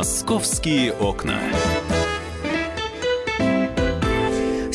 Московские окна.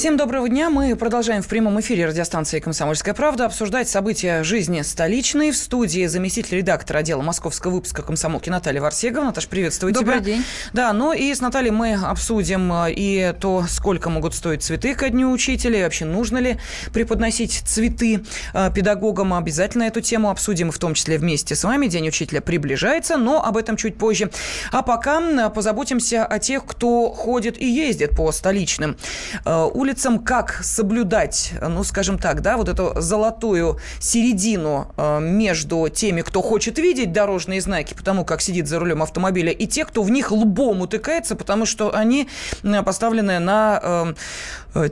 Всем доброго дня. Мы продолжаем в прямом эфире радиостанции «Комсомольская правда» обсуждать события жизни столичной. В студии заместитель редактора отдела московского выпуска «Комсомолки» Наталья Варсегова. Наташа, приветствую Добрый тебя. день. Да, ну и с Натальей мы обсудим э, и то, сколько могут стоить цветы ко Дню Учителя, и вообще нужно ли преподносить цветы э, педагогам. Обязательно эту тему обсудим, в том числе вместе с вами. День Учителя приближается, но об этом чуть позже. А пока э, позаботимся о тех, кто ходит и ездит по столичным улицам улицам, как соблюдать, ну, скажем так, да, вот эту золотую середину э, между теми, кто хочет видеть дорожные знаки, потому как сидит за рулем автомобиля, и те, кто в них лбом утыкается, потому что они э, поставлены на э,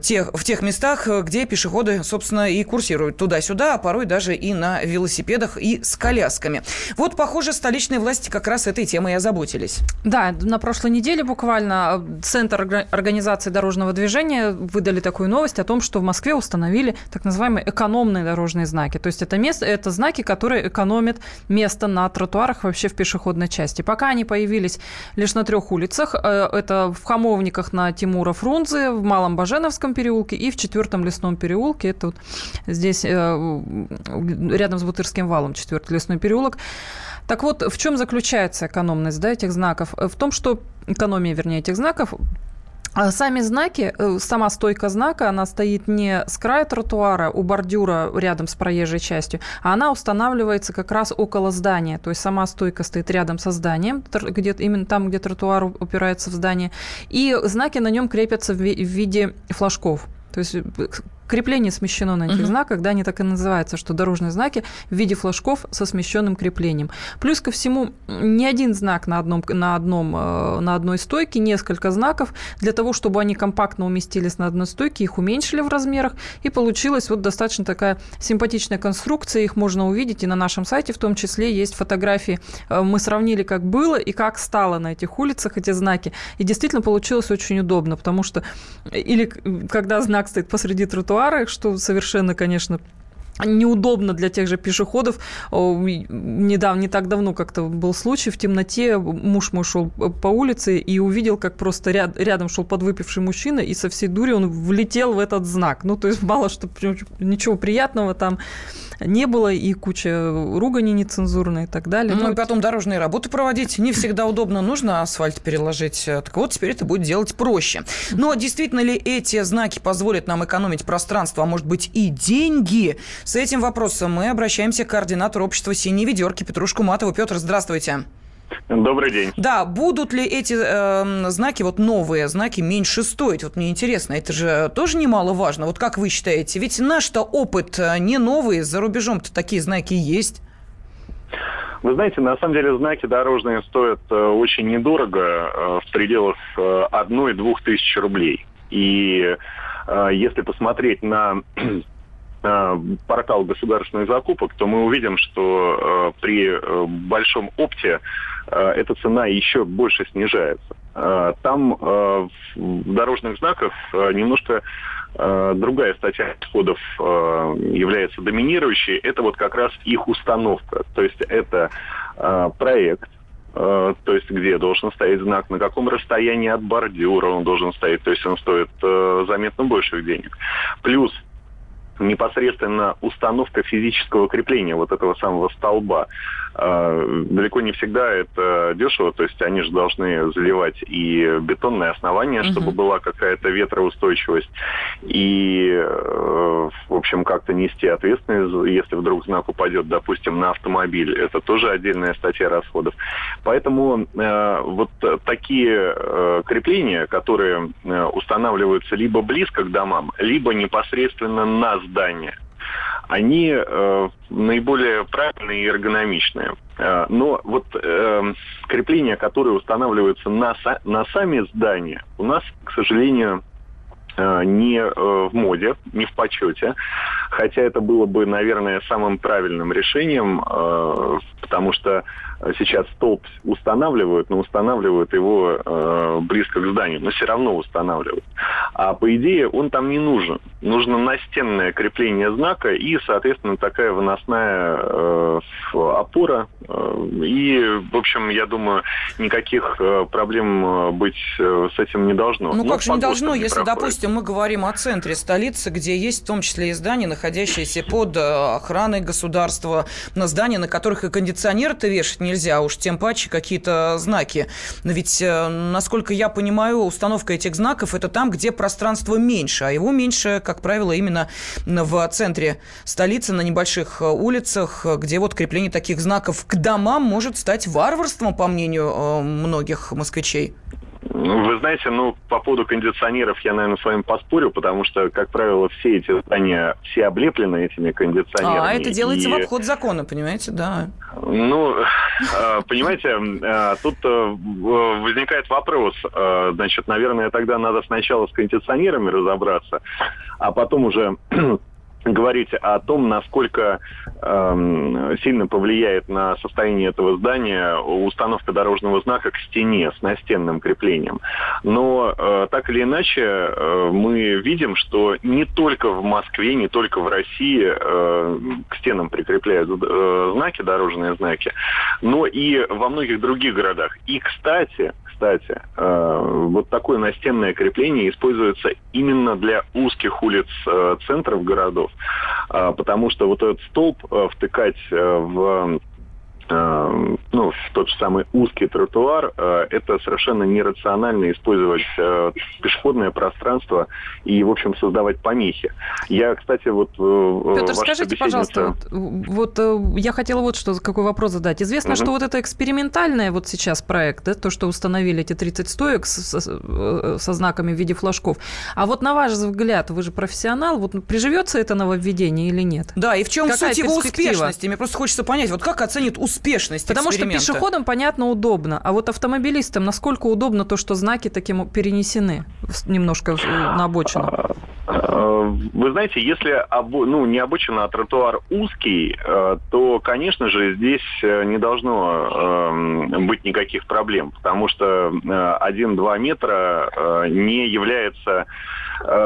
тех, в тех местах, где пешеходы, собственно, и курсируют туда-сюда, а порой даже и на велосипедах и с колясками. Вот, похоже, столичные власти как раз этой темой и озаботились. Да, на прошлой неделе буквально Центр организации дорожного движения выдали такую новость о том, что в Москве установили так называемые экономные дорожные знаки. То есть это, место, это знаки, которые экономят место на тротуарах вообще в пешеходной части. Пока они появились лишь на трех улицах. Э, это в Хамовниках на Тимура Фрунзе, в Малом Баженовском переулке и в Четвертом лесном переулке. Это вот здесь э, рядом с Бутырским валом, Четвертый лесной переулок. Так вот, в чем заключается экономность да, этих знаков? В том, что экономия, вернее, этих знаков а сами знаки, э, сама стойка знака, она стоит не с края тротуара у бордюра рядом с проезжей частью, а она устанавливается как раз около здания. То есть сама стойка стоит рядом со зданием, где, именно там, где тротуар упирается в здание. И знаки на нем крепятся в виде флажков. То есть э, крепление смещено на этих uh-huh. знаках, да, они так и называются, что дорожные знаки в виде флажков со смещенным креплением. Плюс ко всему, не один знак на, одном, на, одном, э, на одной стойке, несколько знаков. Для того, чтобы они компактно уместились на одной стойке, их уменьшили в размерах, и получилась вот достаточно такая симпатичная конструкция. Их можно увидеть и на нашем сайте в том числе есть фотографии. Э, мы сравнили, как было и как стало на этих улицах эти знаки. И действительно получилось очень удобно, потому что или когда знак стоит посреди тротуара, тротуары, что совершенно, конечно, неудобно для тех же пешеходов. Недавно, не так давно как-то был случай в темноте. Муж мой шел по улице и увидел, как просто ряд, рядом шел подвыпивший мужчина, и со всей дури он влетел в этот знак. Ну, то есть мало что, ничего приятного там не было, и куча ругани нецензурной и так далее. Ну, ну и потом дорожные работы проводить не всегда удобно. Нужно асфальт переложить. Так вот, теперь это будет делать проще. Но действительно ли эти знаки позволят нам экономить пространство, а может быть и деньги? С этим вопросом мы обращаемся к координатору общества «Синие ведерки» Петрушку Матову. Петр, здравствуйте. Добрый день. Да, будут ли эти э, знаки, вот новые знаки, меньше стоить? Вот мне интересно, это же тоже немаловажно. Вот как вы считаете? Ведь наш-то опыт э, не новый, за рубежом-то такие знаки есть. Вы знаете, на самом деле знаки дорожные стоят э, очень недорого, э, в пределах э, одной-двух тысяч рублей. И если посмотреть на портал государственных закупок, то мы увидим, что э, при э, большом опте Э, эта цена еще больше снижается. Э, там э, в дорожных знаках немножко другая статья расходов является доминирующей. Это вот как раз их установка. То есть это проект, то есть где должен стоять знак, на каком расстоянии от бордюра он должен стоять, то есть он стоит заметно больших денег. Плюс непосредственно установка физического крепления вот этого самого столба. А, далеко не всегда это дешево, то есть они же должны заливать и бетонное основание, uh-huh. чтобы была какая-то ветроустойчивость, и, э, в общем, как-то нести ответственность, если вдруг знак упадет, допустим, на автомобиль, это тоже отдельная статья расходов. Поэтому э, вот такие э, крепления, которые устанавливаются либо близко к домам, либо непосредственно на здание, они э, наиболее правильные и эргономичные. Э, но вот э, крепления, которые устанавливаются на, на сами здания, у нас, к сожалению, э, не э, в моде, не в почете. Хотя это было бы, наверное, самым правильным решением, э, потому что сейчас столб устанавливают, но устанавливают его э, близко к зданию, но все равно устанавливают. А по идее он там не нужен. Нужно настенное крепление знака и, соответственно, такая выносная э, опора. И, в общем, я думаю, никаких проблем быть с этим не должно. Ну, Но как же не должно, не если, проходит. допустим, мы говорим о центре столицы, где есть в том числе и здания, находящиеся под охраной государства, на здания, на которых и кондиционер-то вешать нельзя, уж тем паче какие-то знаки. Но ведь, насколько я понимаю, установка этих знаков – это там, где пространство меньше, а его меньше, как правило, именно в центре столицы, на небольших э, улицах, где вот крепление таких знаков к домам может стать варварством, по мнению э, многих москвичей. Вы знаете, ну, по поводу кондиционеров я, наверное, с вами поспорю, потому что, как правило, все эти здания, все облеплены этими кондиционерами. А, это делается и... в обход закона, понимаете, да. Ну, э, понимаете, э, тут э, возникает вопрос. Значит, наверное, тогда надо сначала с кондиционерами разобраться, а потом уже говорить о том, насколько э, сильно повлияет на состояние этого здания установка дорожного знака к стене с настенным креплением. Но э, так или иначе э, мы видим, что не только в Москве, не только в России э, к стенам прикрепляют э, знаки, дорожные знаки, но и во многих других городах. И, кстати, кстати, э, вот такое настенное крепление используется именно для узких улиц э, центров городов, э, потому что вот этот столб втыкать в ну, тот же самый узкий тротуар, э, это совершенно нерационально использовать э, пешеходное пространство и, в общем, создавать помехи. Я, кстати, вот... Э, Петр, скажите, пожалуйста, вот, вот я хотела вот что, какой вопрос задать. Известно, угу. что вот это экспериментальное вот сейчас проект, да, то, что установили эти 30 стоек со, со знаками в виде флажков. А вот на ваш взгляд, вы же профессионал, вот приживется это нововведение или нет? Да, и в чем Какая суть его успешности? Мне просто хочется понять, вот как оценит успех успешность Потому что пешеходам, понятно, удобно. А вот автомобилистам насколько удобно то, что знаки таким перенесены немножко на обочину? А, а, вы знаете, если ну, не обочина, а тротуар узкий, э, то, конечно же, здесь э, не должно эм, быть никаких проблем, потому что 1-2 э, метра не является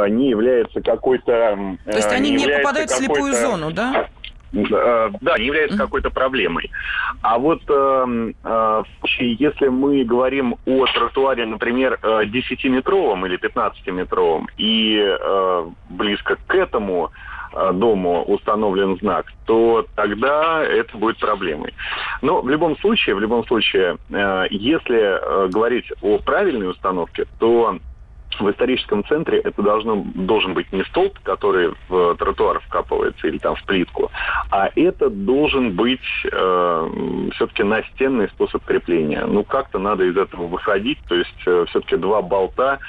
не является какой-то... То есть они не попадают в слепую зону, да? Э, да, не является какой-то проблемой. А вот э, э, если мы говорим о тротуаре, например, 10-метровом или 15-метровом, и э, близко к этому э, дому установлен знак, то тогда это будет проблемой. Но в любом случае, в любом случае, э, если э, говорить о правильной установке, то в историческом центре это должно, должен быть не столб, который в тротуар вкапывается или там в плитку, а это должен быть э, все-таки настенный способ крепления. Ну, как-то надо из этого выходить, то есть э, все-таки два болта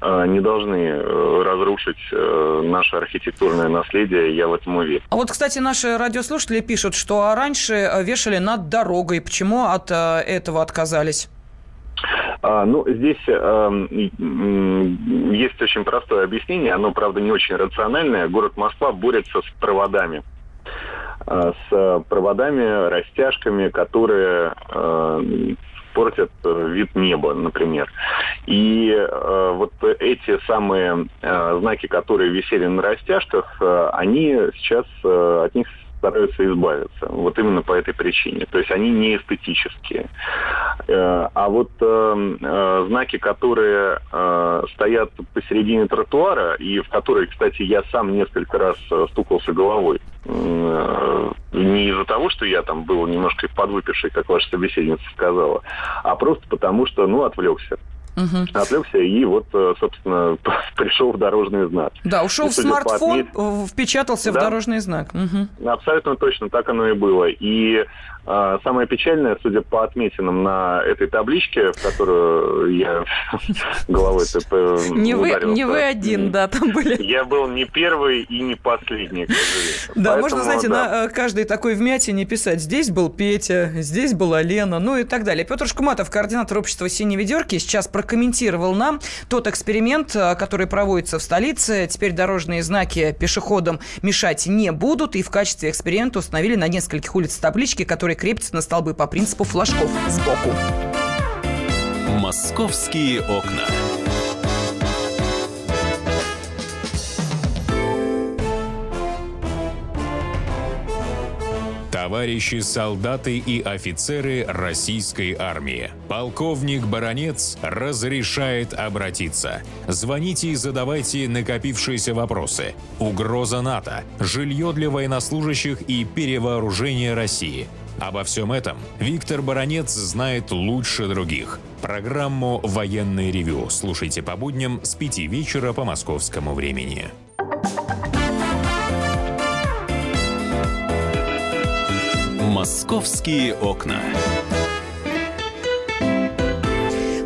э, не должны э, разрушить наше архитектурное наследие, я в этом уверен. А вот, кстати, наши радиослушатели пишут, что раньше вешали над дорогой. Почему от этого отказались? А, ну, здесь э, есть очень простое объяснение, оно, правда, не очень рациональное. Город Москва борется с проводами а, с проводами, растяжками, которые э, портят э, вид неба, например. И э, вот эти самые э, знаки, которые висели на растяжках, э, они сейчас э, от них стараются избавиться. Вот именно по этой причине. То есть они не эстетические. Э, а вот э, э, знаки, которые стоят посередине тротуара, и в которые, кстати, я сам несколько раз стукался головой, не из-за того, что я там был немножко подвыпивший, как ваша собеседница сказала, а просто потому, что, ну, отвлекся угу. отвлекся и вот, э, собственно, пришел в дорожный знак. Да, ушел в смартфон, отмет... впечатался да? в дорожный знак. Угу. Абсолютно точно, так оно и было. И самое печальное, судя по отметинам на этой табличке, в которую я головой не вы, не вы один, да, там были. Я был не первый и не последний. Да, можно, знаете, на э, каждой такой вмятине писать, здесь был Петя, здесь была Лена, ну и так далее. Петр Шкуматов, координатор общества «Синие ведерки», сейчас прокомментировал нам тот эксперимент, э, который проводится в столице. Теперь дорожные знаки пешеходам мешать не будут, и в качестве эксперимента установили на нескольких улицах таблички, которые которые крепятся на столбы по принципу флажков сбоку. Московские окна. товарищи солдаты и офицеры российской армии. Полковник Баронец разрешает обратиться. Звоните и задавайте накопившиеся вопросы. Угроза НАТО, жилье для военнослужащих и перевооружение России. Обо всем этом Виктор Баранец знает лучше других. Программу «Военный ревю» слушайте по будням с 5 вечера по московскому времени. «Московские окна».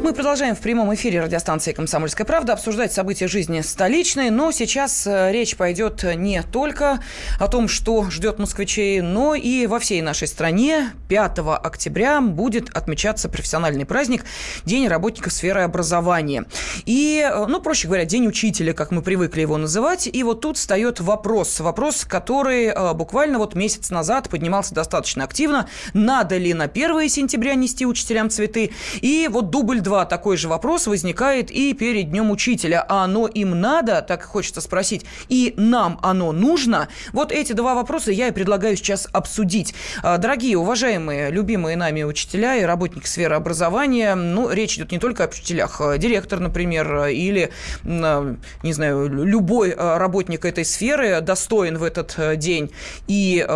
Мы продолжаем в прямом эфире радиостанции «Комсомольская правда» обсуждать события жизни столичной, но сейчас э, речь пойдет не только о том, что ждет москвичей, но и во всей нашей стране 5 октября будет отмечаться профессиональный праздник День работников сферы образования. И, э, ну, проще говоря, День учителя, как мы привыкли его называть. И вот тут встает вопрос, вопрос, который э, буквально вот месяц назад поднимался достаточно активно. Надо ли на 1 сентября нести учителям цветы? И вот дубль 2 такой же вопрос возникает и перед Днем Учителя. А оно им надо, так хочется спросить, и нам оно нужно? Вот эти два вопроса я и предлагаю сейчас обсудить. А, дорогие, уважаемые, любимые нами учителя и работники сферы образования, ну, речь идет не только об учителях. А, директор, например, или, а, не знаю, любой работник этой сферы достоин в этот день и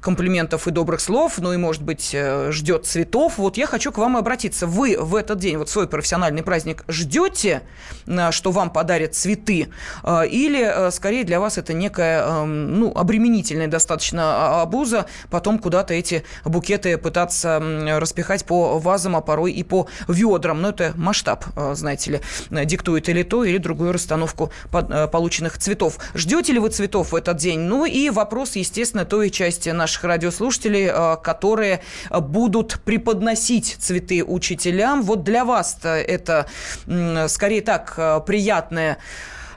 комплиментов и добрых слов, ну и, может быть, э, ждет цветов. Вот я хочу к вам обратиться. Вы в этот день, вот свой профессиональный праздник ждете, э, что вам подарят цветы, э, или э, скорее для вас это некая эм, ну, обременительная достаточно а, обуза, потом куда-то эти букеты пытаться распихать по вазам, а порой и по ведрам. Но это масштаб, знаете ли, диктует или то, или другую расстановку полученных цветов. Ждете ли вы цветов в этот день? Ну и вопрос, естественно, той части наших радиослушателей, которые будут преподносить цветы учителям. Вот для вас часто это скорее так э, приятное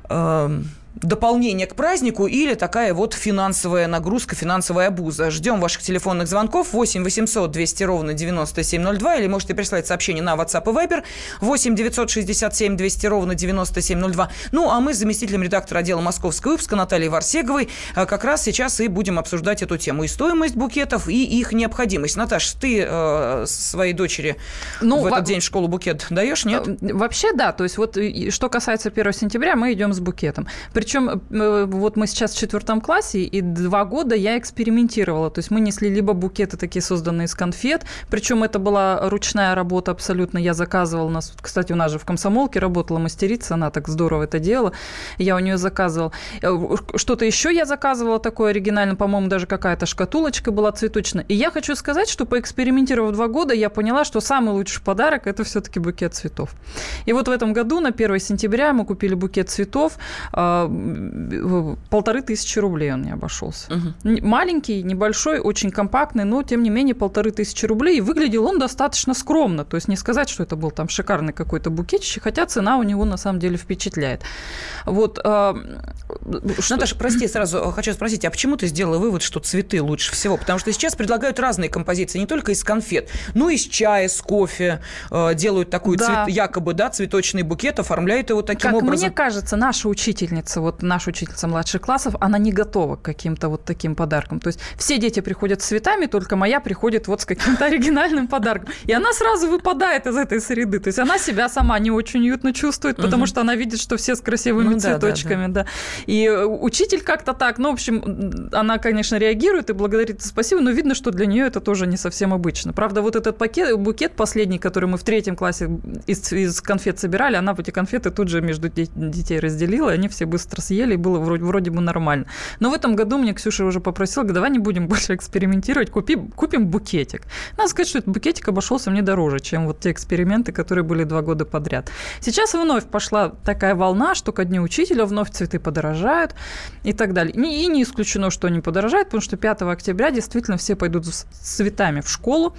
эм, дополнение к празднику или такая вот финансовая нагрузка, финансовая обуза. Ждем ваших телефонных звонков 8 800 200 ровно 9702 или можете прислать сообщение на WhatsApp и Viber 8 967 200 ровно 9702. Ну, а мы с заместителем редактора отдела московского выпуска Натальей Варсеговой э, как раз сейчас и будем обсуждать эту тему. И стоимость букетов, и их необходимость. Наташ, ты э, своей дочери ну, в этот день в школу букет даешь, нет? Э, вообще, да. То есть вот что касается 1 сентября, мы идем с букетом. Причем э, вот мы сейчас в четвертом классе, и два года я экспериментировала. То есть мы несли либо букеты такие созданные из конфет, причем это была ручная работа абсолютно. Я заказывала нас, кстати, у нас же в комсомолке работала мастерица, она так здорово это делала. Я у нее заказывала. Э, что-то еще я заказывала такое оригинальное, по-моему, даже какая-то шкатулочка была цветочная. И я хочу сказать, что поэкспериментировав два года, я поняла, что самый лучший подарок это все-таки букет цветов. И вот в этом году на 1 сентября мы купили букет цветов. Полторы тысячи рублей он мне обошелся. Угу. Маленький, небольшой, очень компактный, но тем не менее полторы тысячи рублей. И выглядел он достаточно скромно. То есть не сказать, что это был там шикарный какой-то букетище, хотя цена у него на самом деле впечатляет. Вот. Э, что... Наташа, прости, сразу хочу спросить, а почему ты сделала вывод, что цветы лучше всего? Потому что сейчас предлагают разные композиции, не только из конфет, но и из чая, с кофе. Э, делают такую да. цвет, якобы, да, цветочный букет, оформляют его таким как образом. Мне кажется, наша учительница, вот наша учительница младших классов, она не готова к каким-то вот таким подаркам. То есть все дети приходят с цветами, только моя приходит вот с каким-то оригинальным подарком. И она сразу выпадает из этой среды. То есть она себя сама не очень уютно чувствует, потому что она видит, что все с красивыми ну, цветочками. Да. И учитель как-то так, ну, в общем, она, конечно, реагирует и благодарит спасибо, но видно, что для нее это тоже не совсем обычно. Правда, вот этот пакет, букет последний, который мы в третьем классе из, из конфет собирали, она эти конфеты тут же между детей разделила, и они все быстро съели, было вроде, вроде бы нормально. Но в этом году мне Ксюша уже попросила, давай не будем больше экспериментировать, купи, купим букетик. Надо сказать, что этот букетик обошелся мне дороже, чем вот те эксперименты, которые были два года подряд. Сейчас вновь пошла такая волна, что ко дню учителя вновь цветы подорожают и так далее. И не исключено, что они подорожают, потому что 5 октября действительно все пойдут с цветами в школу.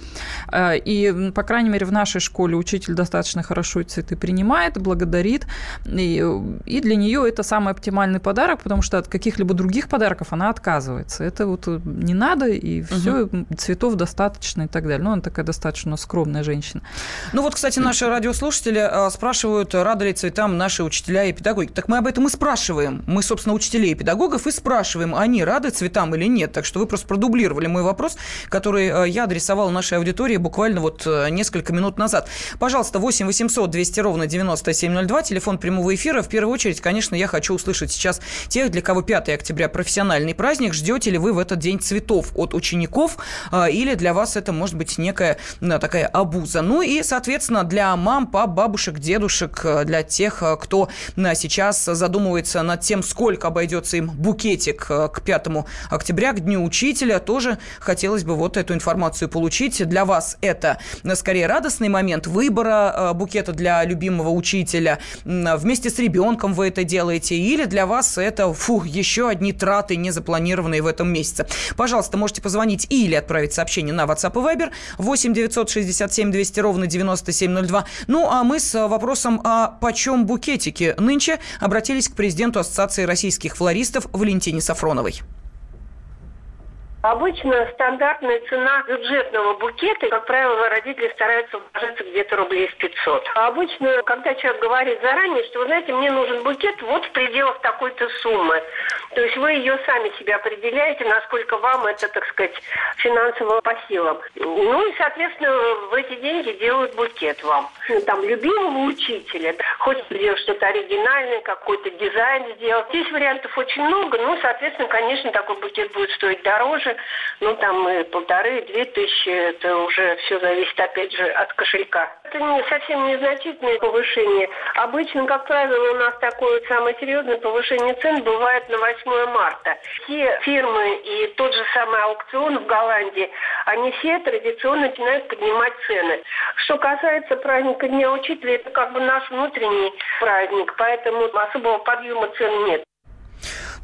Э, и, по крайней мере, в нашей школе учитель достаточно хорошо цветы принимает, благодарит. И, и для нее это самое оптимальный подарок, потому что от каких-либо других подарков она отказывается. Это вот э, не надо, и все, угу. цветов достаточно и так далее. Ну, она такая достаточно скромная женщина. Ну вот, кстати, наши радиослушатели а, спрашивают, рады ли цветам наши учителя и педагоги. Так мы об этом и спрашиваем. Мы, собственно, учителей и педагогов и спрашиваем, они рады цветам или нет. Так что вы просто продублировали мой вопрос, который э, я адресовал нашей аудитории буквально вот э, несколько минут назад. Пожалуйста, 8 800 200 ровно 9702, телефон прямого эфира. В первую очередь, конечно, я хочу услышать сейчас тех, для кого 5 октября профессиональный праздник. Ждете ли вы в этот день цветов от учеников э, или для вас это может быть некая такая обуза? Ну и, соответственно, для мам, пап, бабушек, дедушек, для тех, кто сейчас задумывается над тем, сколько обойдется им букетик к 5 октября, к Дню Учителя, тоже хотелось бы вот эту информацию получить. Для вас это скорее радостный момент выбора э, букета для любимого учителя. Вместе с ребенком вы это делаете. Или для вас это, фу, еще одни траты, не запланированные в этом месяце. Пожалуйста, можете позвонить или отправить сообщение на WhatsApp и Viber 8 967 200 ровно 9702. Ну, а мы с вопросом о почем букетики нынче обратились к президенту Ассоциации российских флористов Валентине Сафроновой. Обычно стандартная цена бюджетного букета, как правило, родители стараются вложиться где-то рублей в 500. А обычно, когда человек говорит заранее, что, вы знаете, мне нужен букет вот в пределах такой-то суммы, то есть вы ее сами себе определяете, насколько вам это, так сказать, финансово по силам. Ну и, соответственно, в эти деньги делают букет вам. Там, любимого учителя, хочется сделать что-то оригинальное, какой-то дизайн сделать. Здесь вариантов очень много, ну, соответственно, конечно, такой букет будет стоить дороже, ну там и полторы-две тысячи, это уже все зависит опять же от кошелька. Это не, совсем незначительное повышение. Обычно, как правило, у нас такое самое серьезное повышение цен бывает на 8 марта. Все фирмы и тот же самый аукцион в Голландии, они все традиционно начинают поднимать цены. Что касается праздника Дня Учителя, это как бы наш внутренний праздник, поэтому особого подъема цен нет.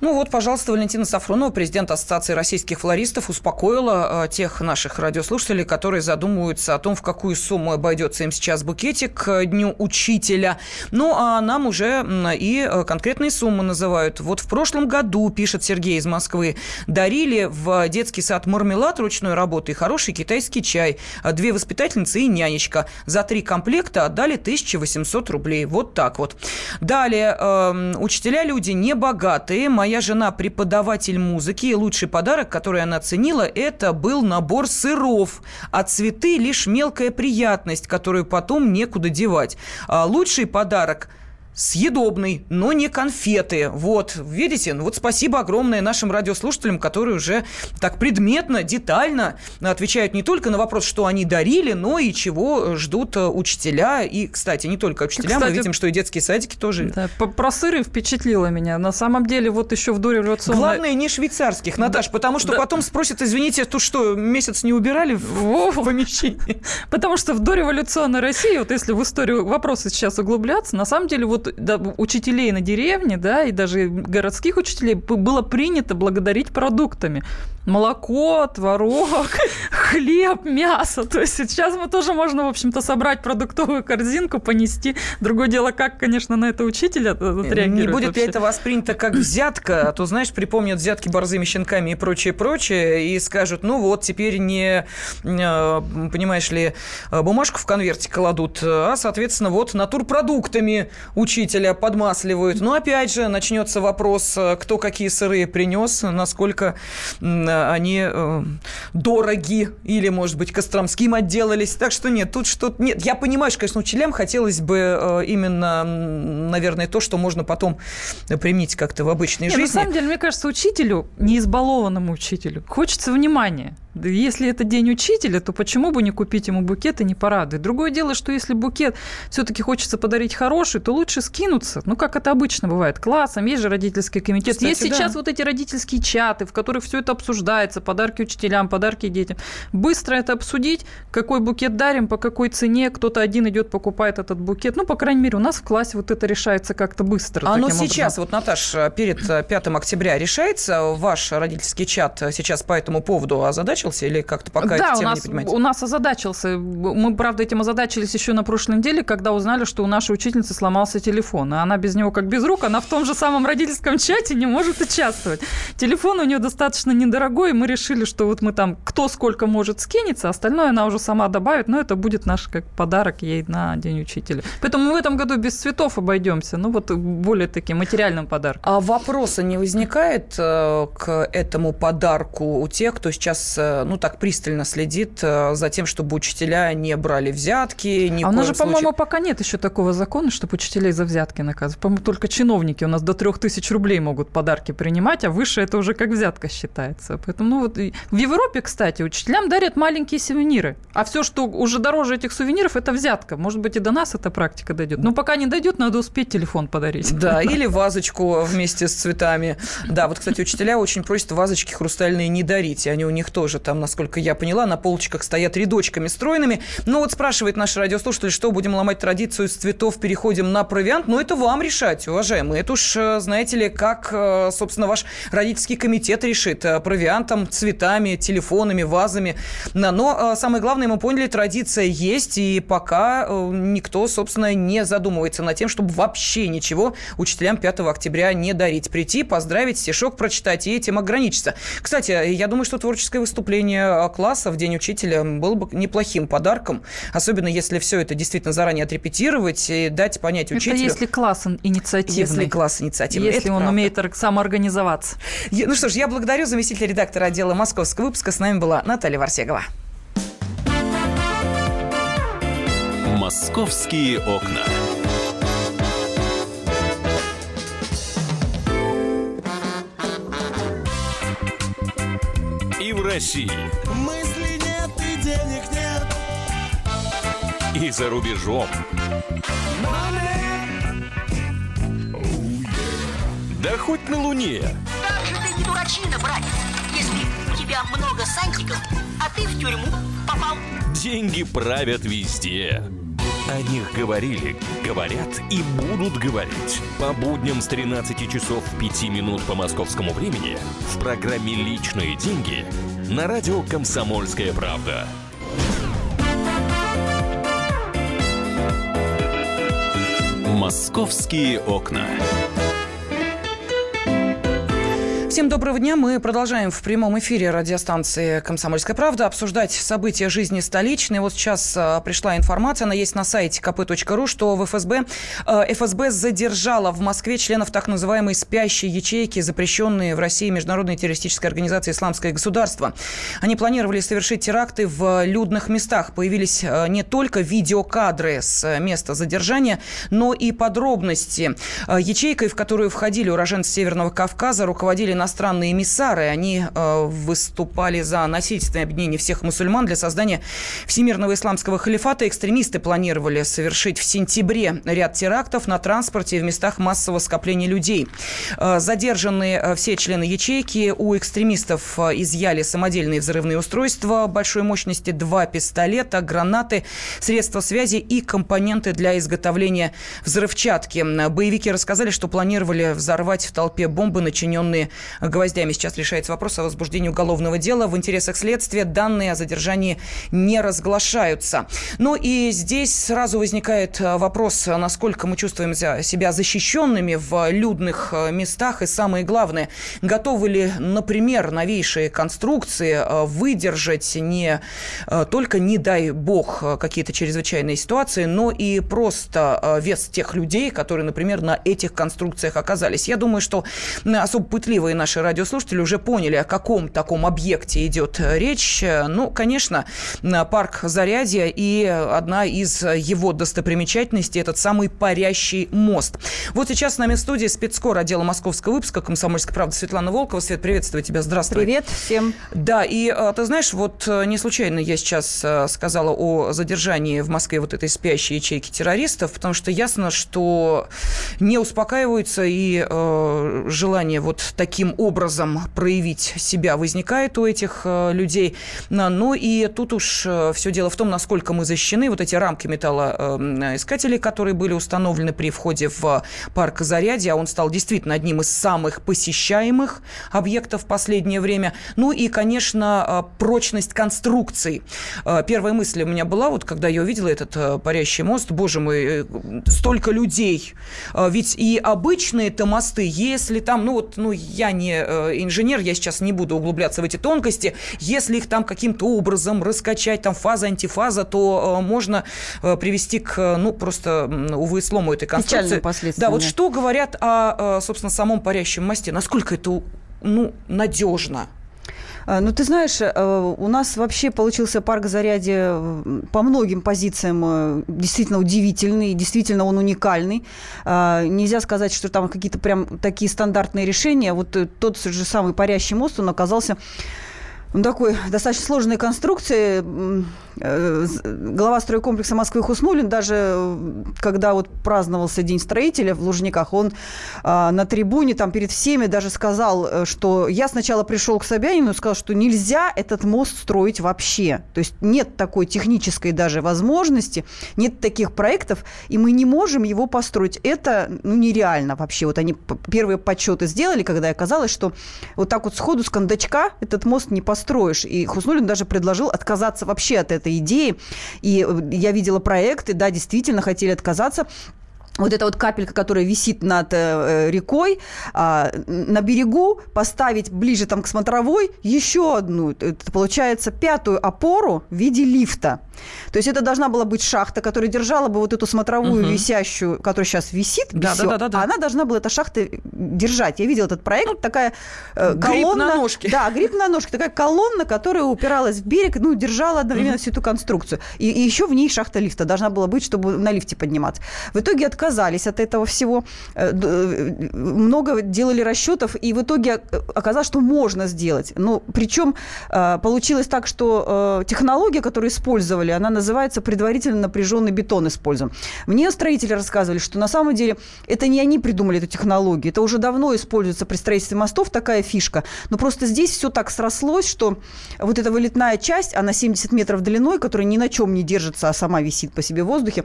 Ну вот, пожалуйста, Валентина Сафронова, президент Ассоциации российских флористов, успокоила э, тех наших радиослушателей, которые задумываются о том, в какую сумму обойдется им сейчас букетик к Дню Учителя. Ну, а нам уже и э, конкретные суммы называют. Вот в прошлом году, пишет Сергей из Москвы, дарили в детский сад мармелад ручной работы и хороший китайский чай. Две воспитательницы и нянечка. За три комплекта отдали 1800 рублей. Вот так вот. Далее, э, учителя люди небогатые. Моя моя жена преподаватель музыки, и лучший подарок, который она ценила, это был набор сыров. А цветы лишь мелкая приятность, которую потом некуда девать. А лучший подарок съедобный, но не конфеты. Вот, видите? Ну вот спасибо огромное нашим радиослушателям, которые уже так предметно, детально отвечают не только на вопрос, что они дарили, но и чего ждут э, учителя. И, кстати, не только учителя, кстати, мы видим, что и детские садики тоже. Да, про сыры впечатлило меня. На самом деле, вот еще в дореволюционной... Главное, не швейцарских, Наташ, да, потому что да. потом спросят, извините, тут что, месяц не убирали в, в помещении? Потому что в дореволюционной России, вот если в историю вопросы сейчас углубляться, на самом деле вот да, учителей на деревне, да, и даже городских учителей было принято благодарить продуктами. Молоко, творог, хлеб, мясо. То есть сейчас мы тоже можно, в общем-то, собрать продуктовую корзинку, понести. Другое дело, как, конечно, на это учитель отреагирует. Не будет вообще. ли это воспринято как взятка? А то, знаешь, припомнят взятки борзыми щенками и прочее, прочее, и скажут, ну вот, теперь не, э, понимаешь ли, бумажку в конверте кладут, а, соответственно, вот натурпродуктами учителя подмасливают. Но опять же начнется вопрос, э, кто какие сыры принес, насколько они э, дороги или, может быть, Костромским отделались. Так что нет, тут что-то... Нет, я понимаю, что, конечно, учителям хотелось бы э, именно, наверное, то, что можно потом применить как-то в обычной нет, жизни. На самом деле, мне кажется, учителю, не избалованному учителю, хочется внимания. Если это день учителя, то почему бы не купить ему букет и не порадовать? Другое дело, что если букет все-таки хочется подарить хороший, то лучше скинуться. Ну, как это обычно бывает, классом. Есть же родительский комитет. Кстати, есть да. сейчас вот эти родительские чаты, в которых все это обсуждается. Подарки учителям, подарки детям. Быстро это обсудить, какой букет дарим, по какой цене. Кто-то один идет, покупает этот букет. Ну, по крайней мере, у нас в классе вот это решается как-то быстро. А оно сейчас, образом. вот, Наташ, перед 5 октября решается ваш родительский чат сейчас по этому поводу, а задача озадачился или как-то пока да, эта у нас, не понимаете? у нас озадачился. Мы, правда, этим озадачились еще на прошлой неделе, когда узнали, что у нашей учительницы сломался телефон. И она без него как без рук, она в том же самом родительском чате не может участвовать. Телефон у нее достаточно недорогой, и мы решили, что вот мы там кто сколько может скинется, остальное она уже сама добавит, но это будет наш как подарок ей на День учителя. Поэтому мы в этом году без цветов обойдемся, ну вот более таким материальным подарком. А вопроса не возникает э, к этому подарку у тех, кто сейчас, э, ну так пристально следит э, за тем, чтобы учителя не брали взятки, ни А у нас же, случае... по-моему, пока нет еще такого закона, чтобы учителей за взятки наказывать. По-моему, только чиновники у нас до трех тысяч рублей могут подарки принимать, а выше это уже как взятка считается. Поэтому, ну вот в Европе, кстати, учителям дарят маленькие сувениры, а все, что уже дороже этих сувениров, это взятка. Может быть, и до нас эта практика дойдет. Но пока не дойдет, надо успеть телефон подарить. Да, или вазочку вместе с цветами. Да, вот, кстати, учителя очень просят вазочки хрустальные не дарить. И они у них тоже там, насколько я поняла, на полочках стоят рядочками стройными. Но вот спрашивает наш радиослушатель, что будем ломать традицию с цветов, переходим на провиант. Но это вам решать, уважаемые. Это уж, э, знаете ли, как, э, собственно, ваш родительский комитет решит. Э, провиантом, цветами, телефонами, вазами. Но самое главное, мы поняли, традиция есть. И пока никто, собственно, не задумывается над тем, чтобы вообще ничего учителям 5 октября не дарить. Прийти, поздравить, стишок прочитать и этим ограничиться. Кстати, я думаю, что творческое выступление класса в День учителя было бы неплохим подарком, особенно если все это действительно заранее отрепетировать и дать понять учителю. Это если класс инициативный. Если класс инициативный. Если это он правда. умеет самоорганизоваться. Ну что ж, я благодарю заместителя редактора отдела московского выпуска. С нами была Наталья Варсегова. Московские окна. России. Мысли нет и денег нет. И за рубежом. Да хоть на Луне. Как же ты не дурачина, братец, если у тебя много сантиков, а ты в тюрьму попал. Деньги правят везде. О них говорили, говорят и будут говорить. По будням с 13 часов 5 минут по московскому времени в программе «Личные деньги» на радио «Комсомольская правда». «Московские окна». Всем доброго дня. Мы продолжаем в прямом эфире радиостанции «Комсомольская правда» обсуждать события жизни столичной. Вот сейчас а, пришла информация, она есть на сайте kp.ru, что в ФСБ, а, ФСБ задержала в Москве членов так называемой спящей ячейки, запрещенные в России Международной террористической организации «Исламское государство». Они планировали совершить теракты в людных местах. Появились а, не только видеокадры с места задержания, но и подробности. Ячейкой, в которую входили уроженцы Северного Кавказа, руководили иностранные эмиссары. Они э, выступали за насильственное объединение всех мусульман для создания Всемирного исламского халифата. Экстремисты планировали совершить в сентябре ряд терактов на транспорте и в местах массового скопления людей. Э, задержаны э, все члены ячейки. У экстремистов изъяли самодельные взрывные устройства большой мощности, два пистолета, гранаты, средства связи и компоненты для изготовления взрывчатки. Боевики рассказали, что планировали взорвать в толпе бомбы, начиненные гвоздями. Сейчас решается вопрос о возбуждении уголовного дела. В интересах следствия данные о задержании не разглашаются. Ну и здесь сразу возникает э, вопрос, насколько мы чувствуем себя защищенными в людных э, местах. И самое главное, готовы ли, например, новейшие конструкции э, выдержать не только, не дай бог, какие-то чрезвычайные ситуации, но и просто вес тех людей, которые, например, на этих конструкциях оказались. Я думаю, что особо пытливые наши радиослушатели уже поняли, о каком таком объекте идет э, речь. Ну, конечно, парк Зарядье и одна из его достопримечательностей – этот самый парящий мост. Вот сейчас с нами в студии спецкор отдела московского выпуска «Комсомольской правды» Светлана Волкова. Свет, приветствую тебя. Здравствуй. Привет всем. Да, и э, ты знаешь, вот э, не случайно я сейчас сказала о задержании в Москве вот этой спящей ячейки террористов, потому что ясно, что не успокаиваются и э, желание вот таким каким образом проявить себя возникает у этих э, людей. Ну и тут уж э, все дело в том, насколько мы защищены. Вот эти рамки металлоискателей, которые были установлены при входе в парк Зарядье, а он стал действительно одним из самых посещаемых объектов в последнее время. Ну и, конечно, прочность конструкций. Первая мысль у меня была, вот когда я увидела этот парящий мост, боже мой, столько людей. Ведь и обычные-то мосты, если там, ну вот, ну я не э, инженер, я сейчас не буду углубляться в эти тонкости, если их там каким-то образом раскачать, там фаза, антифаза, то э, можно э, привести к, ну просто, увы, слому этой конструкции. Да, вот что говорят о, собственно, самом парящем мосте, насколько это, ну, надежно? А, ну, ты знаешь, э, у нас вообще получился парк заряде по многим позициям э, действительно удивительный, действительно он уникальный. А, нельзя сказать, что там какие-то прям такие стандартные решения. Вот э, тот же самый парящий мост, он оказался ну, такой достаточно сложной конструкции. Э, глава стройкомплекса Москвы Хуснулин, даже э, когда вот праздновался День строителя в Лужниках, он а, на трибуне там перед всеми даже сказал, э, что я сначала пришел к Собянину и сказал, что нельзя этот мост строить вообще. То есть нет такой технической даже возможности, нет таких проектов, и мы не можем его построить. Это ну, нереально вообще. Вот они первые подсчеты сделали, когда оказалось, что вот так вот сходу с кондачка этот мост не построишь. И Хуснулин даже предложил отказаться вообще от этой идеи. И э, я видела проекты, да, действительно хотели отказаться вот эта вот капелька, которая висит над э, рекой, э, на берегу поставить ближе там к смотровой еще одну, это получается пятую опору в виде лифта. То есть это должна была быть шахта, которая держала бы вот эту смотровую угу. висящую, которая сейчас висит, да, все, да, да, да, а она должна была эта шахта держать. Я видела этот проект, ну, такая э, колонна. на ножке. Да, гриб на ножке, такая колонна, которая упиралась в берег, ну держала одновременно угу. всю эту конструкцию. И, и еще в ней шахта лифта должна была быть, чтобы на лифте подниматься. В итоге отказ отказались от этого всего, э, э, много делали расчетов, и в итоге оказалось, что можно сделать. Ну, причем э, получилось так, что технология, которую использовали, она называется предварительно напряженный бетон используем. Мне строители рассказывали, что на самом деле это не они придумали эту технологию, это уже давно используется при строительстве мостов такая фишка, но просто здесь все так срослось, что вот эта вылетная часть, она 70 метров длиной, которая ни на чем не держится, а сама висит по себе в воздухе,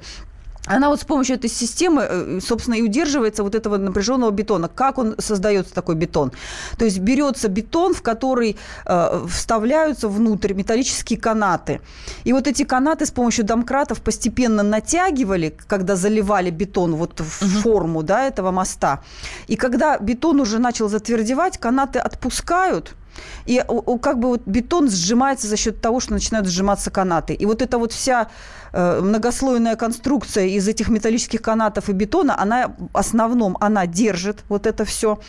она вот с помощью этой системы, э, собственно, и удерживается вот этого напряженного бетона. Как он создается, такой бетон? То есть берется бетон, в который э, вставляются внутрь металлические канаты. И вот эти канаты с помощью домкратов постепенно натягивали, когда заливали бетон вот в угу. форму да, этого моста. И когда бетон уже начал затвердевать, канаты отпускают – и как бы вот бетон сжимается за счет того, что начинают сжиматься канаты. И вот эта вот вся э, многослойная конструкция из этих металлических канатов и бетона, она в основном, она держит вот это все.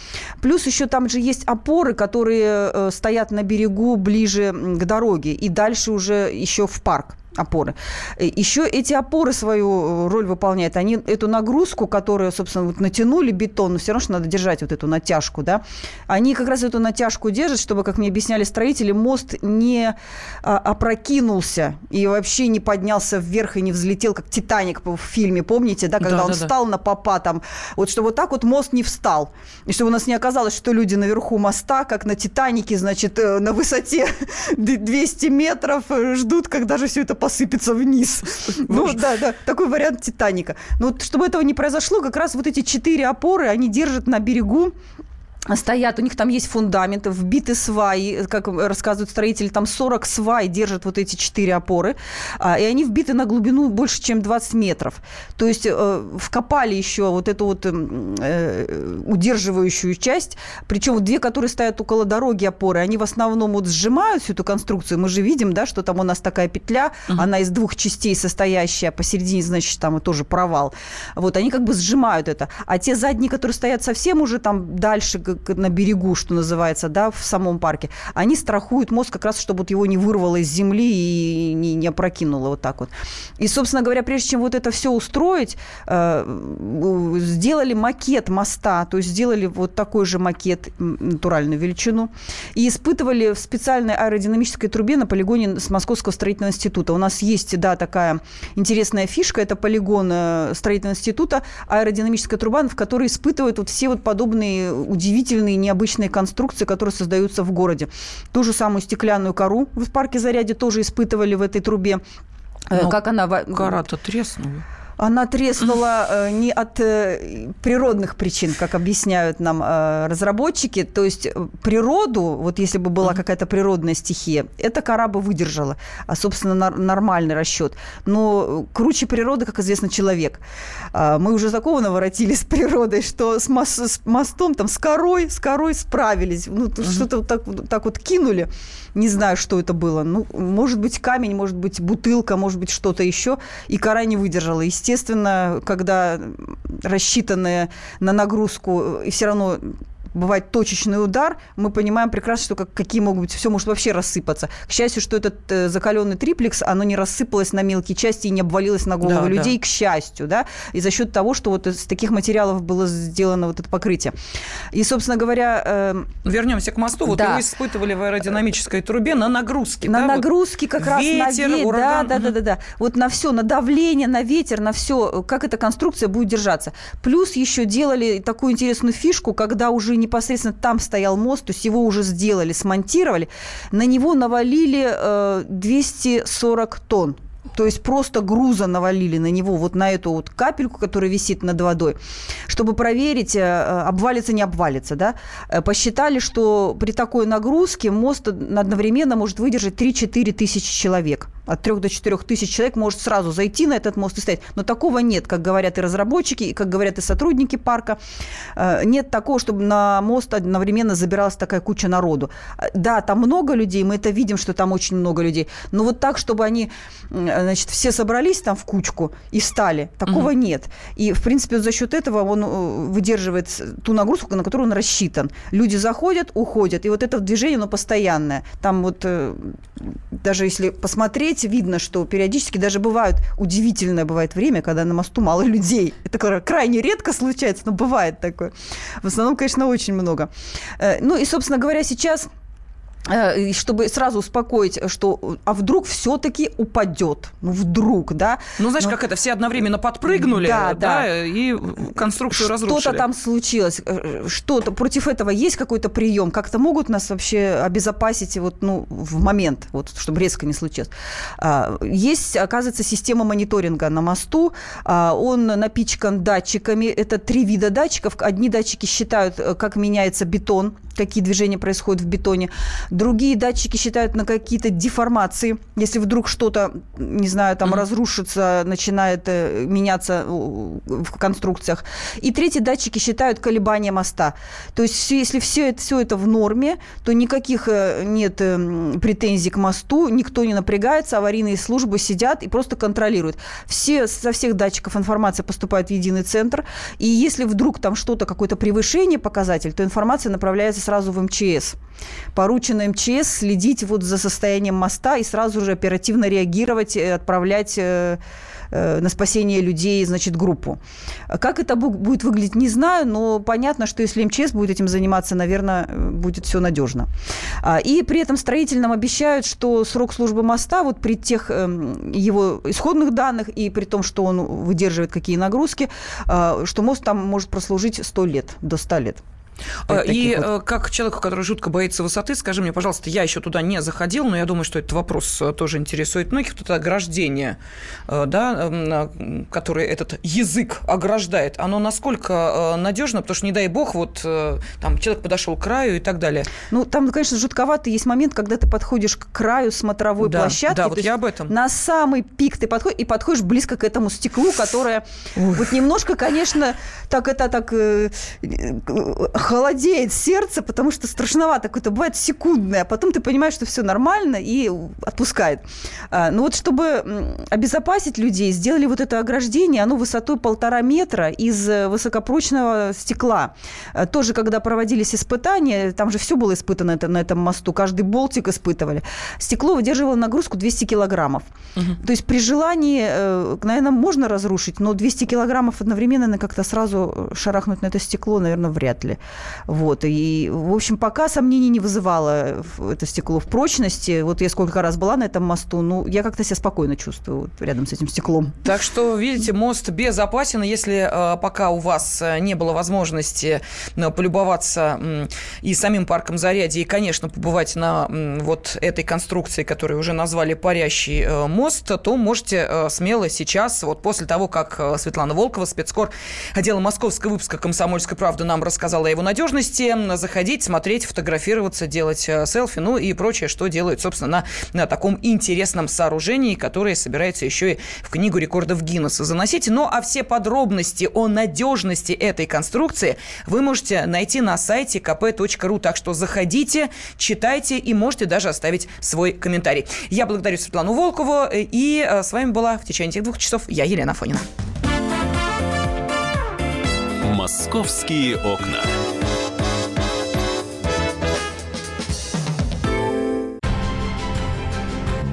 Плюс еще там же есть опоры, которые э, стоят на берегу ближе к дороге и дальше уже еще в парк опоры. Э, Еще эти опоры свою э, роль выполняют. Они эту нагрузку, которую, собственно, вот натянули бетон, но все равно что надо держать вот эту натяжку, да, они как раз эту натяжку держат, чтобы, как мне объясняли строители, мост не а, опрокинулся и вообще не поднялся вверх и не взлетел, как «Титаник» в фильме, помните, да, когда да, он да, встал да. на попа там, вот чтобы вот так вот мост не встал. И чтобы у нас не оказалось, что люди наверху моста, как на «Титанике», значит, э, на высоте 200 метров ждут, когда же все это посыпется вниз. Ну, да, да, такой вариант Титаника. Но вот чтобы этого не произошло, как раз вот эти четыре опоры, они держат на берегу стоят, у них там есть фундаменты, вбиты сваи, как рассказывают строители, там 40 свай держат вот эти четыре опоры, а, и они вбиты на глубину больше, чем 20 метров. То есть э, вкопали еще вот эту вот э, удерживающую часть, причем две, которые стоят около дороги опоры, они в основном вот сжимают всю эту конструкцию. Мы же видим, да, что там у нас такая петля, угу. она из двух частей состоящая, посередине, значит, там тоже провал. Вот они как бы сжимают это. А те задние, которые стоят совсем уже там дальше, на берегу, что называется, да, в самом парке, они страхуют мозг как раз, чтобы вот его не вырвало из земли и не, не опрокинуло вот так вот. И, собственно говоря, прежде чем вот это все устроить, э, сделали макет моста, то есть сделали вот такой же макет, натуральную величину, и испытывали в специальной аэродинамической трубе на полигоне с Московского строительного института. У нас есть, да, такая интересная фишка, это полигон э, строительного института, аэродинамическая труба, в которой испытывают вот все вот подобные удивительные удивительные, необычные конструкции, которые создаются в городе. Ту же самую стеклянную кору в парке Заряде тоже испытывали в этой трубе. Э, Но как она... Кора-то треснула. Она треснула э, не от э, природных причин, как объясняют нам э, разработчики. То есть природу, вот если бы была какая-то природная стихия, эта кора бы выдержала, а, собственно, нормальный расчет. Но круче природы, как известно, человек. А, мы уже такого наворотили с природой, что с, мос- с мостом, там, с корой, с корой справились. Ну, тут что-то вот так, вот так вот кинули. Не знаю, что это было. Ну, может быть, камень, может быть, бутылка, может быть, что-то еще. И кора не выдержала. Естественно, когда рассчитанные на нагрузку, и все равно бывает точечный удар, мы понимаем прекрасно, что как, какие могут быть, все может вообще рассыпаться. К счастью, что этот э, закаленный триплекс, оно не рассыпалось на мелкие части и не обвалилось на головы Да, людей, да. к счастью, да, и за счет того, что вот из таких материалов было сделано вот это покрытие. И, собственно говоря, э, Вернемся к мосту. Вот Да. его испытывали в аэродинамической трубе на нагрузке. на да, вот. нагрузки как раз Ветер, на ве- ураган. да, да, да, да, да. Вот на все, на давление, на ветер, на все, как эта конструкция будет держаться. Плюс еще делали такую интересную фишку, когда уже непосредственно там стоял мост, то есть его уже сделали, смонтировали, на него навалили э, 240 тонн. То есть просто груза навалили на него, вот на эту вот капельку, которая висит над водой, чтобы проверить, э, обвалится, не обвалится. Да? Э, Посчитали, что при такой нагрузке мост одновременно может выдержать 3-4 тысячи человек. От 3 до 4 тысяч человек может сразу зайти на этот мост и стоять. Но такого нет, как говорят и разработчики, и как говорят и сотрудники парка. Э, Нет такого, чтобы на мост одновременно забиралась такая куча народу. Э, Да, там много людей, мы это видим, что там очень много людей. Но вот так, чтобы они, значит, все собрались там в кучку и встали, такого нет. И, в принципе, за счет этого он э, выдерживает ту нагрузку, на которую он рассчитан. Люди заходят, уходят, и вот это движение, оно постоянное. Там вот э, даже если посмотреть, видно, что периодически даже бывают, удивительное бывает время, когда на мосту мало людей. Это кра- крайне редко случается, но бывает такое. В основном, конечно, очень много. Э, Ну и, собственно говоря, сейчас и чтобы сразу успокоить, что а вдруг все-таки упадет, ну вдруг, да? Ну, знаешь, Но- как это, все одновременно подпрыгнули, Да, да, да. и конструкцию разрушили. Что-то там случилось, э, что-то против этого есть какой-то прием, как-то могут нас вообще обезопасить вот ну в момент, вот чтобы резко не случилось. А, Есть, оказывается, система мониторинга на мосту, А, он напичкан датчиками. Это три вида датчиков. Одни датчики считают, э, как меняется бетон, какие движения происходят в бетоне. Другие датчики считают на какие-то деформации. Если вдруг что-то, не знаю, там Мгм. разрушится, начинает э, меняться э, в конструкциях. И третьи датчики считают колебания моста. То есть если все это, все это в норме, то никаких э, нет э, м, претензий к мосту, никто не напрягается, аварийные службы сидят и просто контролируют. Все, со всех датчиков информация поступает в единый центр, и если вдруг там что-то, какое-то превышение показатель, то информация направляется сразу в МЧС. Поручено МЧС следить вот за состоянием моста и сразу же оперативно реагировать, отправлять э, э, на спасение людей, значит, группу. Как это бу- будет выглядеть, не знаю, но понятно, что если МЧС будет этим заниматься, наверное, э, будет все надежно. А, И при этом строителям обещают, что срок службы моста вот при тех эм, его исходных данных и при том, что он выдерживает какие нагрузки, что мост там может прослужить 100 лет, до 100 лет. Таких И вот. э, как человеку, который жутко боится высоты, скажи мне, пожалуйста, я еще туда не заходил, но я думаю, что этот вопрос э, тоже интересует многих. Вот это ограждение, э, да, которое этот язык ограждает, оно насколько надежно, потому что, не дай бог, вот э, там человек подошел к краю и так далее. Ну, там, конечно, жутковатый есть момент, когда ты подходишь к краю смотровой Да, площадки. да, вот я об этом. На самый пик ты подходишь и подходишь близко к этому стеклу, которое вот немножко, конечно, так это так э, э, холодеет сердце, потому что страшновато какое-то бывает секундное, а потом ты понимаешь, что все нормально и отпускает. А, Ну вот чтобы обезопасить людей, сделали вот это ограждение, оно высотой полтора метра из э, высокопрочного стекла. Э, Тоже, когда проводились испытания, там же все было испытано это- на этом мосту, каждый болтик испытывали. Стекло выдерживало нагрузку 200 килограммов. То есть при желании, э, наверное, можно разрушить, но 200 килограммов одновременно как-то сразу шарахнуть на это стекло, наверное, вряд ли. Вот. И, в общем, пока сомнений не вызывало это стекло в прочности. Вот я сколько раз была на этом мосту, ну, я как-то себя спокойно чувствую вот, рядом с этим стеклом. Так что, видите, мост безопасен. Если э, пока у вас э, не было возможности э, полюбоваться э, и самим парком Зарядье, и, конечно, побывать на э, вот этой конструкции, которую уже назвали парящий э, мост, то можете э, смело сейчас, вот после того, как э, Светлана Волкова, спецкор отдела московского выпуска «Комсомольской правды» нам рассказала о его надежности, заходить, смотреть, фотографироваться, делать э, селфи, ну и прочее, что делают, собственно, на, на таком интересном сооружении, которое собирается еще и в книгу рекордов Гиннесса заносить. Ну а все подробности о надежности этой конструкции вы можете найти на сайте kp.ru. Так что заходите, читайте и можете даже оставить свой комментарий. Я благодарю Светлану Волкову э, и э, с вами была в течение этих двух часов я, Елена Фонина. «Московские окна».